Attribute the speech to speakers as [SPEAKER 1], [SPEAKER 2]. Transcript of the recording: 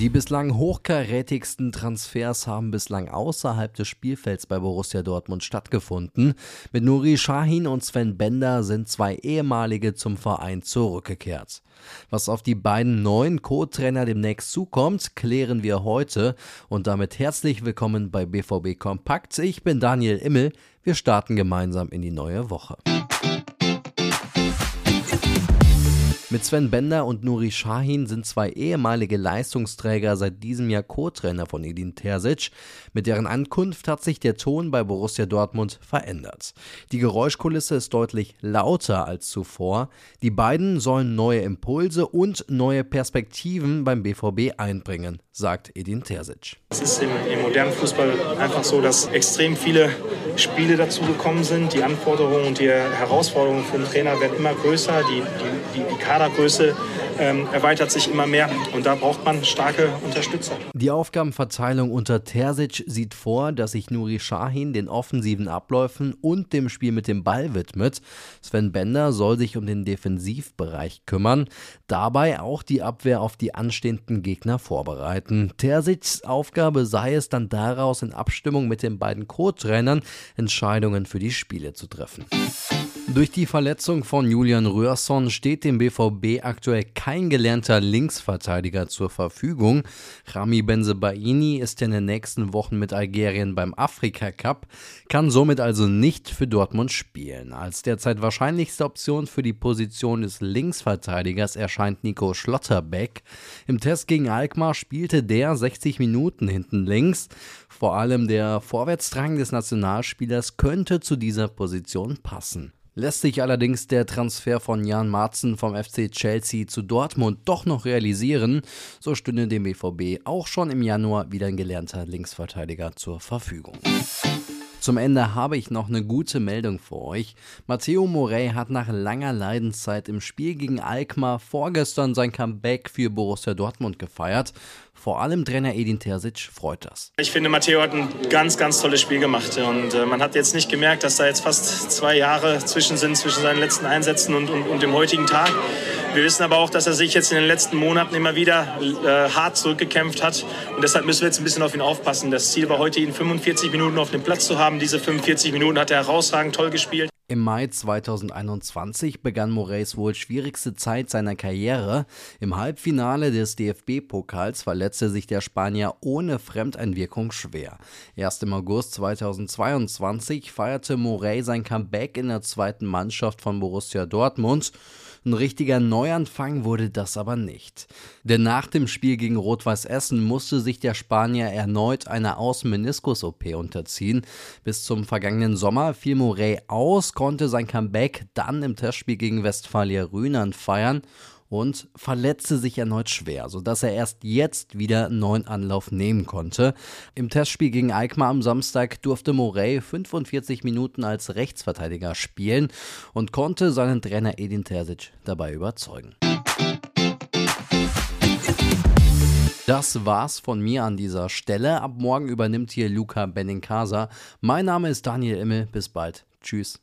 [SPEAKER 1] Die bislang hochkarätigsten Transfers haben bislang außerhalb des Spielfelds bei Borussia Dortmund stattgefunden. Mit Nuri Sahin und Sven Bender sind zwei ehemalige zum Verein zurückgekehrt. Was auf die beiden neuen Co-Trainer demnächst zukommt, klären wir heute und damit herzlich willkommen bei BVB Kompakt. Ich bin Daniel Immel. Wir starten gemeinsam in die neue Woche. Mit Sven Bender und Nuri Sahin sind zwei ehemalige Leistungsträger seit diesem Jahr Co-Trainer von Edin Terzic. Mit deren Ankunft hat sich der Ton bei Borussia Dortmund verändert. Die Geräuschkulisse ist deutlich lauter als zuvor. Die beiden sollen neue Impulse und neue Perspektiven beim BVB einbringen, sagt Edin Terzic.
[SPEAKER 2] Es ist im, im modernen Fußball einfach so, dass extrem viele Spiele dazu gekommen sind. Die Anforderungen und die Herausforderungen für den Trainer werden immer größer. Die, die, die, die Kadergröße ähm, erweitert sich immer mehr und da braucht man starke Unterstützer.
[SPEAKER 1] Die Aufgabenverteilung unter Terzic sieht vor, dass sich Nuri Sahin den offensiven Abläufen und dem Spiel mit dem Ball widmet. Sven Bender soll sich um den Defensivbereich kümmern, dabei auch die Abwehr auf die anstehenden Gegner vorbereiten. Terzics Aufgabe sei es dann daraus in Abstimmung mit den beiden Co-Trainern Entscheidungen für die Spiele zu treffen. Durch die Verletzung von Julian Röhrson steht dem BVB aktuell kein gelernter Linksverteidiger zur Verfügung. Rami Benzebaini ist in den nächsten Wochen mit Algerien beim Afrika Cup, kann somit also nicht für Dortmund spielen. Als derzeit wahrscheinlichste Option für die Position des Linksverteidigers erscheint Nico Schlotterbeck. Im Test gegen Alkmaar spielte der 60 Minuten hinten links. Vor allem der Vorwärtsdrang des Nationalspielers könnte zu dieser Position passen. Lässt sich allerdings der Transfer von Jan Marzen vom FC Chelsea zu Dortmund doch noch realisieren, so stünde dem BVB auch schon im Januar wieder ein gelernter Linksverteidiger zur Verfügung. Zum Ende habe ich noch eine gute Meldung für euch. Matteo Morey hat nach langer Leidenszeit im Spiel gegen Alkmaar vorgestern sein Comeback für Borussia Dortmund gefeiert. Vor allem Trainer Edin Terzic freut das.
[SPEAKER 2] Ich finde, Matteo hat ein ganz, ganz tolles Spiel gemacht. Und äh, man hat jetzt nicht gemerkt, dass da jetzt fast zwei Jahre zwischen sind, zwischen seinen letzten Einsätzen und, und, und dem heutigen Tag. Wir wissen aber auch, dass er sich jetzt in den letzten Monaten immer wieder äh, hart zurückgekämpft hat. Und deshalb müssen wir jetzt ein bisschen auf ihn aufpassen. Das Ziel war heute, ihn 45 Minuten auf dem Platz zu haben. Diese 45 Minuten hat er herausragend toll gespielt.
[SPEAKER 1] Im Mai 2021 begann Moraes wohl schwierigste Zeit seiner Karriere. Im Halbfinale des DFB-Pokals verletzte sich der Spanier ohne Fremdeinwirkung schwer. Erst im August 2022 feierte Morey sein Comeback in der zweiten Mannschaft von Borussia Dortmund. Ein richtiger Neuanfang wurde das aber nicht. Denn nach dem Spiel gegen Rot-Weiß Essen musste sich der Spanier erneut einer Außenmeniskus-OP unterziehen. Bis zum vergangenen Sommer fiel Morey aus, konnte sein Comeback dann im Testspiel gegen Westfalia Rühnern feiern und verletzte sich erneut schwer, sodass er erst jetzt wieder einen neuen Anlauf nehmen konnte. Im Testspiel gegen Alkmaar am Samstag durfte Morey 45 Minuten als Rechtsverteidiger spielen und konnte seinen Trainer Edin Terzic dabei überzeugen. Das war's von mir an dieser Stelle. Ab morgen übernimmt hier Luca Benincasa. Mein Name ist Daniel Immel. Bis bald. Tschüss.